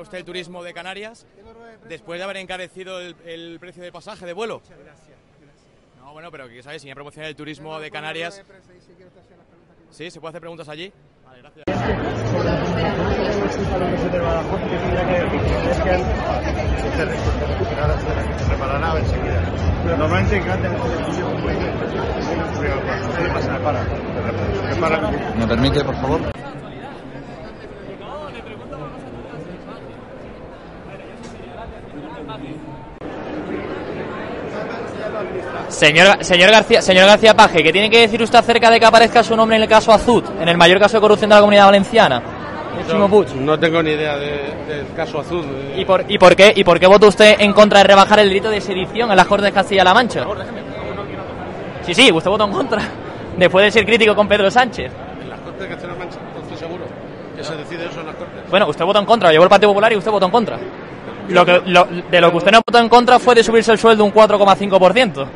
Usted el turismo de Canarias después de haber encarecido el, precio de pasaje de vuelo? No, bueno, pero que sabes, si me promocionar el turismo de Canarias. Sí, se puede hacer preguntas allí. Vale, gracias. ¿Me permite, por favor? Señor, señor, García, señor García Paje, ¿qué tiene que decir usted acerca de que aparezca su nombre en el caso Azud, en el mayor caso de corrupción de la comunidad valenciana? No, tengo ni idea del caso Azud. ¿Y por, ¿Y por qué y por qué votó usted en contra de rebajar el delito de sedición en las Cortes de Castilla-La Mancha? Sí, sí, usted votó en contra. Después de ser crítico con Pedro Sánchez. En las Cortes de Castilla-La Mancha, estoy seguro que se decide eso en las Cortes. Bueno, usted votó en contra, llevó el Partido Popular y usted votó en contra. Lo que, de lo que usted no votó en contra fue de subirse el sueldo un 4,5%.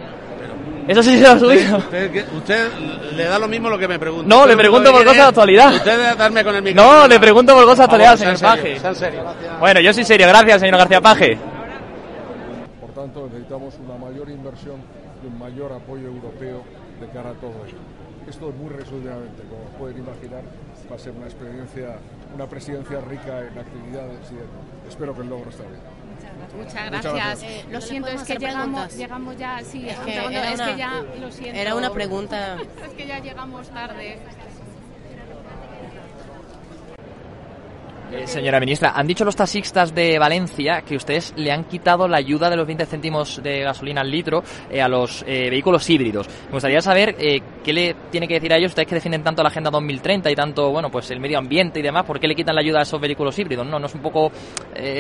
Eso sí se lo ha subido. Usted, le da lo mismo lo que me pregunta. No, le pregunto por cosas de actualidad. Usted darme con el micrófono. No, le pregunto por cosas de actualidad, señor Paje. Serio, bueno, yo soy serio. Gracias, señor García Paje. Por tanto, necesitamos una mayor inversión y un mayor apoyo europeo de cara a todo ello. Esto es muy resumidamente, como pueden imaginar, va a ser una experiencia, una presidencia rica en actividades y espero que el logro esté bien. Muchas gracias. Eh, lo siento, es que llegamos, llegamos ya, sí, es que, era, una, ya, lo siento. Era una pregunta. es que ya llegamos tarde. Eh, señora ministra, han dicho los taxistas de Valencia que ustedes le han quitado la ayuda de los 20 céntimos de gasolina al litro eh, a los eh, vehículos híbridos. Me gustaría saber qué le tiene que decir a ellos, ustedes que defienden tanto la Agenda 2030 y tanto, bueno, pues el medio ambiente y demás, ¿por qué le quitan la ayuda a esos vehículos híbridos? ¿No, no es un poco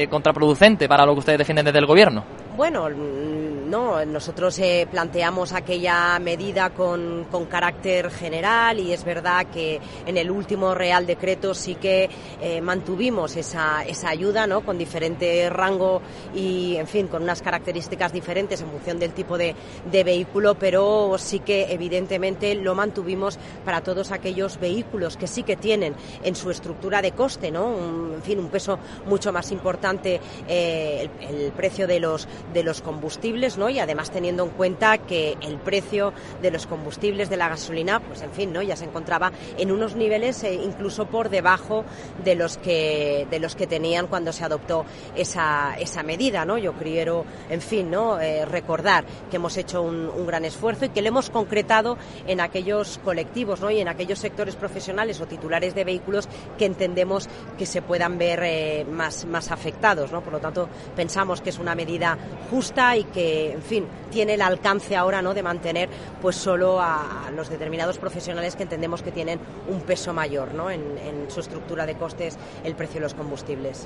contraproducente para lo que ustedes defienden desde el gobierno? Bueno, no, nosotros eh, planteamos aquella medida con, con, carácter general y es verdad que en el último Real Decreto sí que eh, mantuvimos esa, esa ayuda, ¿no? Con diferente rango y, en fin, con unas características diferentes en función del tipo de, de vehículo, pero sí que evidentemente lo mantuvimos para todos aquellos vehículos que sí que tienen en su estructura de coste, ¿no? en fin, un peso mucho más importante eh, el, el, precio de los de los combustibles, ¿no? Y además teniendo en cuenta que el precio de los combustibles de la gasolina, pues en fin, ¿no? Ya se encontraba en unos niveles eh, incluso por debajo de los que de los que tenían cuando se adoptó esa, esa medida, ¿no? Yo quiero, en fin, ¿no? Eh, recordar que hemos hecho un, gran esfuerzo y que lo hemos concretado en aquellos colectivos, ¿no? Y en aquellos sectores profesionales o titulares de vehículos que entendemos que se puedan ver eh, más, más afectados, ¿no? Por lo tanto, pensamos que es una medida justa y que, en fin, tiene el alcance ahora, ¿no? De mantener, pues, solo a los determinados profesionales que entendemos que tienen un peso mayor, ¿no? En, su estructura de costes el precio de los combustibles.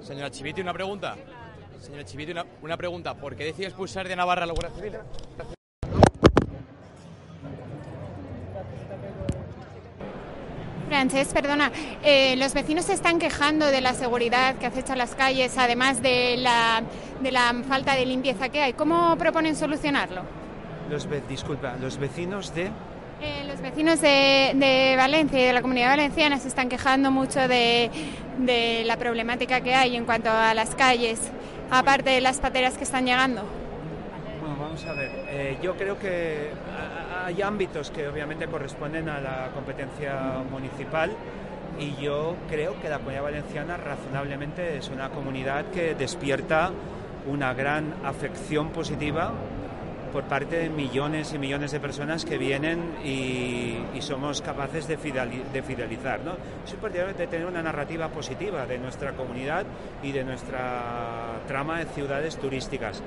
Señora Chiviti, una pregunta. Señora Chiviti, una, una pregunta. ¿Por qué decide expulsar de Navarra a la Guardia Civil? Francés, perdona, eh, los vecinos se están quejando de la seguridad que acecha las calles, además de la, de la falta de limpieza que hay. ¿Cómo proponen solucionarlo? Los, disculpa, ¿los vecinos de...? Eh, los vecinos de, de, Valencia y de la comunidad valenciana se están quejando mucho de, de la problemática que hay en cuanto a las calles, aparte de las pateras que están llegando. Bueno, vamos a ver. Eh, yo creo que hay ámbitos que obviamente corresponden a la competencia municipal y yo creo que la comunidad valenciana razonablemente es una comunidad que despierta una gran afección positiva por parte de millones y millones de personas que vienen y, somos capaces de, de fidelizar. ¿no? Es importante tener una narrativa positiva de nuestra comunidad y de nuestra trama de ciudades turísticas.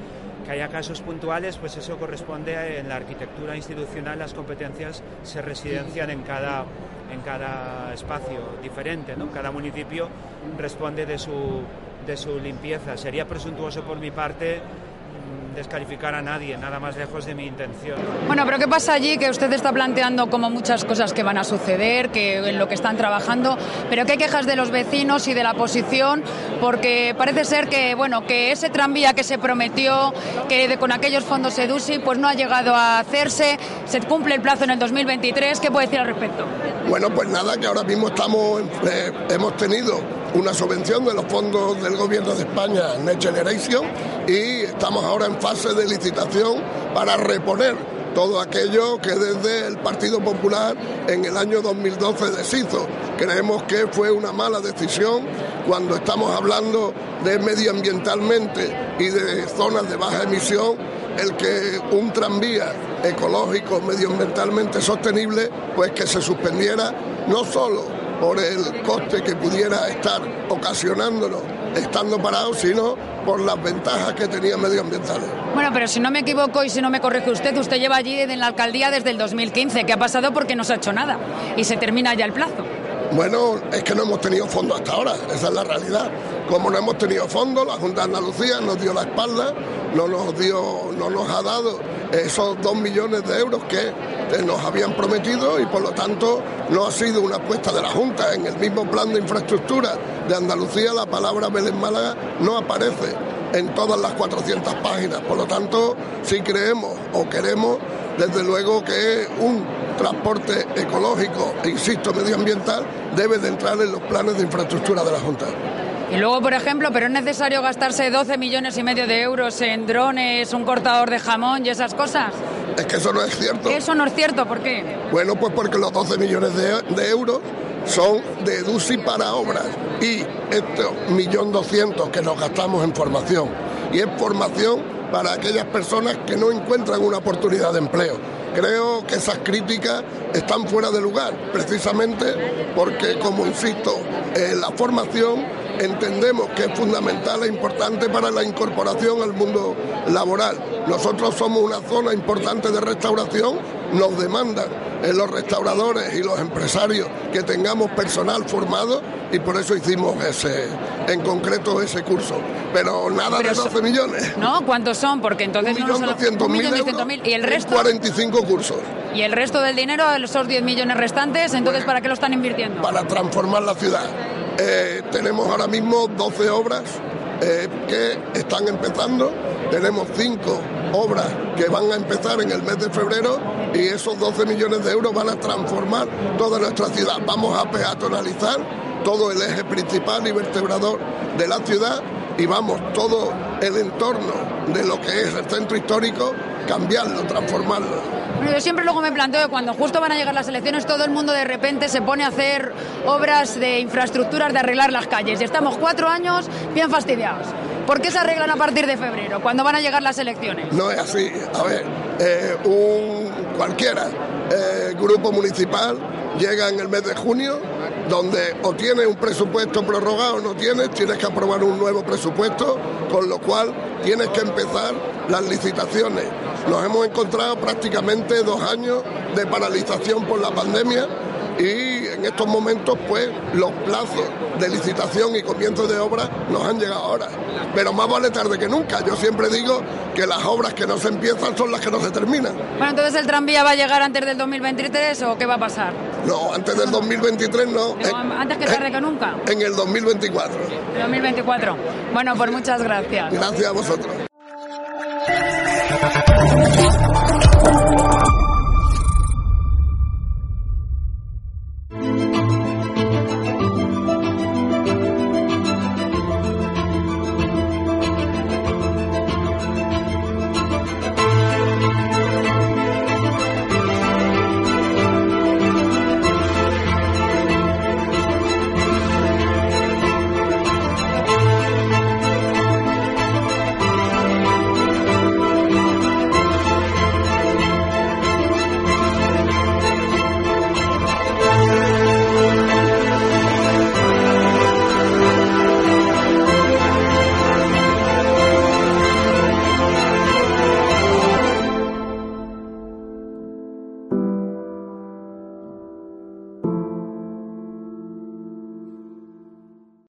Que haya casos puntuales, pues eso corresponde en la arquitectura institucional, las competencias se residencian en cada, en cada espacio diferente, ¿no? cada municipio responde de su, de su limpieza. Sería presuntuoso por mi parte descalificar a nadie, nada más lejos de mi intención. Bueno, pero ¿qué pasa allí? Que usted está planteando como muchas cosas que van a suceder, que en lo que están trabajando, pero ¿qué quejas de los vecinos y de la oposición? Porque parece ser que, bueno, que ese tranvía que se prometió, que con aquellos fondos EDUSI, pues no ha llegado a hacerse, se cumple el plazo en el 2023, ¿qué puede decir al respecto? Bueno, pues nada, que ahora mismo estamos, eh, hemos tenido una subvención de los fondos del Gobierno de España, Next Generation, y estamos ahora en fase de licitación para reponer todo aquello que desde el Partido Popular en el año 2012 deshizo. Creemos que fue una mala decisión cuando estamos hablando de medioambientalmente y de zonas de baja emisión, el que un tranvía ecológico, medioambientalmente sostenible, pues que se suspendiera no solo por el coste que pudiera estar ocasionándonos estando parado, sino por las ventajas que tenía medioambientales. Bueno, pero si no me equivoco y si no me corrige usted, usted lleva allí en la alcaldía desde el 2015. ¿Qué ha pasado? Porque no se ha hecho nada y se termina ya el plazo. Bueno, es que no hemos tenido fondo hasta ahora, esa es la realidad. Como no hemos tenido fondo, la Junta de Andalucía nos dio la espalda, no nos dio, no nos ha dado esos dos millones de euros que nos habían prometido y por lo tanto no ha sido una apuesta de la Junta. En el mismo plan de infraestructura de Andalucía la palabra Belén Málaga no aparece en todas las 400 páginas. Por lo tanto, si creemos o queremos, desde luego que un transporte ecológico, insisto, medioambiental, debe de entrar en los planes de infraestructura de la Junta. Y luego, por ejemplo, pero es necesario gastarse 12 millones y medio de euros en drones, un cortador de jamón y esas cosas. Es que eso no es cierto. Eso no es cierto, ¿por qué? Bueno, pues porque los 12 millones de, euros son de DUSI para obras y estos millón doscientos que nos gastamos en formación. Y es formación para aquellas personas que no encuentran una oportunidad de empleo. Creo que esas críticas están fuera de lugar, precisamente porque, como insisto, eh, la formación entendemos que es fundamental e importante para la incorporación al mundo laboral. Nosotros somos una zona importante de restauración, nos demandan en los restauradores y los empresarios que tengamos personal formado y por eso hicimos ese, en concreto ese curso. Pero nada de 12 millones. ¿No? ¿Cuántos son? Porque entonces un millón doscientos mil y el resto 45 cursos. ¿Y el resto del dinero, esos 10 millones restantes, entonces para qué lo están invirtiendo? Para transformar la ciudad. Eh, tenemos ahora mismo 12 obras eh, que están empezando. Tenemos 5 obras que van a empezar en el mes de febrero y esos 12 millones de euros van a transformar toda nuestra ciudad. Vamos a peatonalizar todo el eje principal y vertebrador de la ciudad y vamos, todo el entorno de lo que es el centro histórico, cambiarlo, transformarlo. Yo siempre luego me planteo que cuando justo van a llegar las elecciones todo el mundo de repente se pone a hacer obras de infraestructuras de arreglar las calles y estamos cuatro años bien fastidiados. ¿Por qué se arreglan a partir de febrero, cuando van a llegar las elecciones? No es así. A ver, eh, un cualquiera eh, grupo municipal llega en el mes de junio, donde o tiene un presupuesto prorrogado o no tienes, tienes que aprobar un nuevo presupuesto, con lo cual tienes que empezar las licitaciones. Nos hemos encontrado prácticamente dos años de paralización por la pandemia y en estos momentos pues los plazos de licitación y comienzo de obra nos han llegado ahora. Pero más vale tarde que nunca. Yo siempre digo que las obras que no se empiezan son las que no se terminan. Bueno, entonces el tranvía va a llegar antes del 2023 o qué va a pasar? No, antes del 2023 no. antes que tarde que nunca. En el 2024. 2024. Bueno, pues muchas gracias. Gracias a vosotros.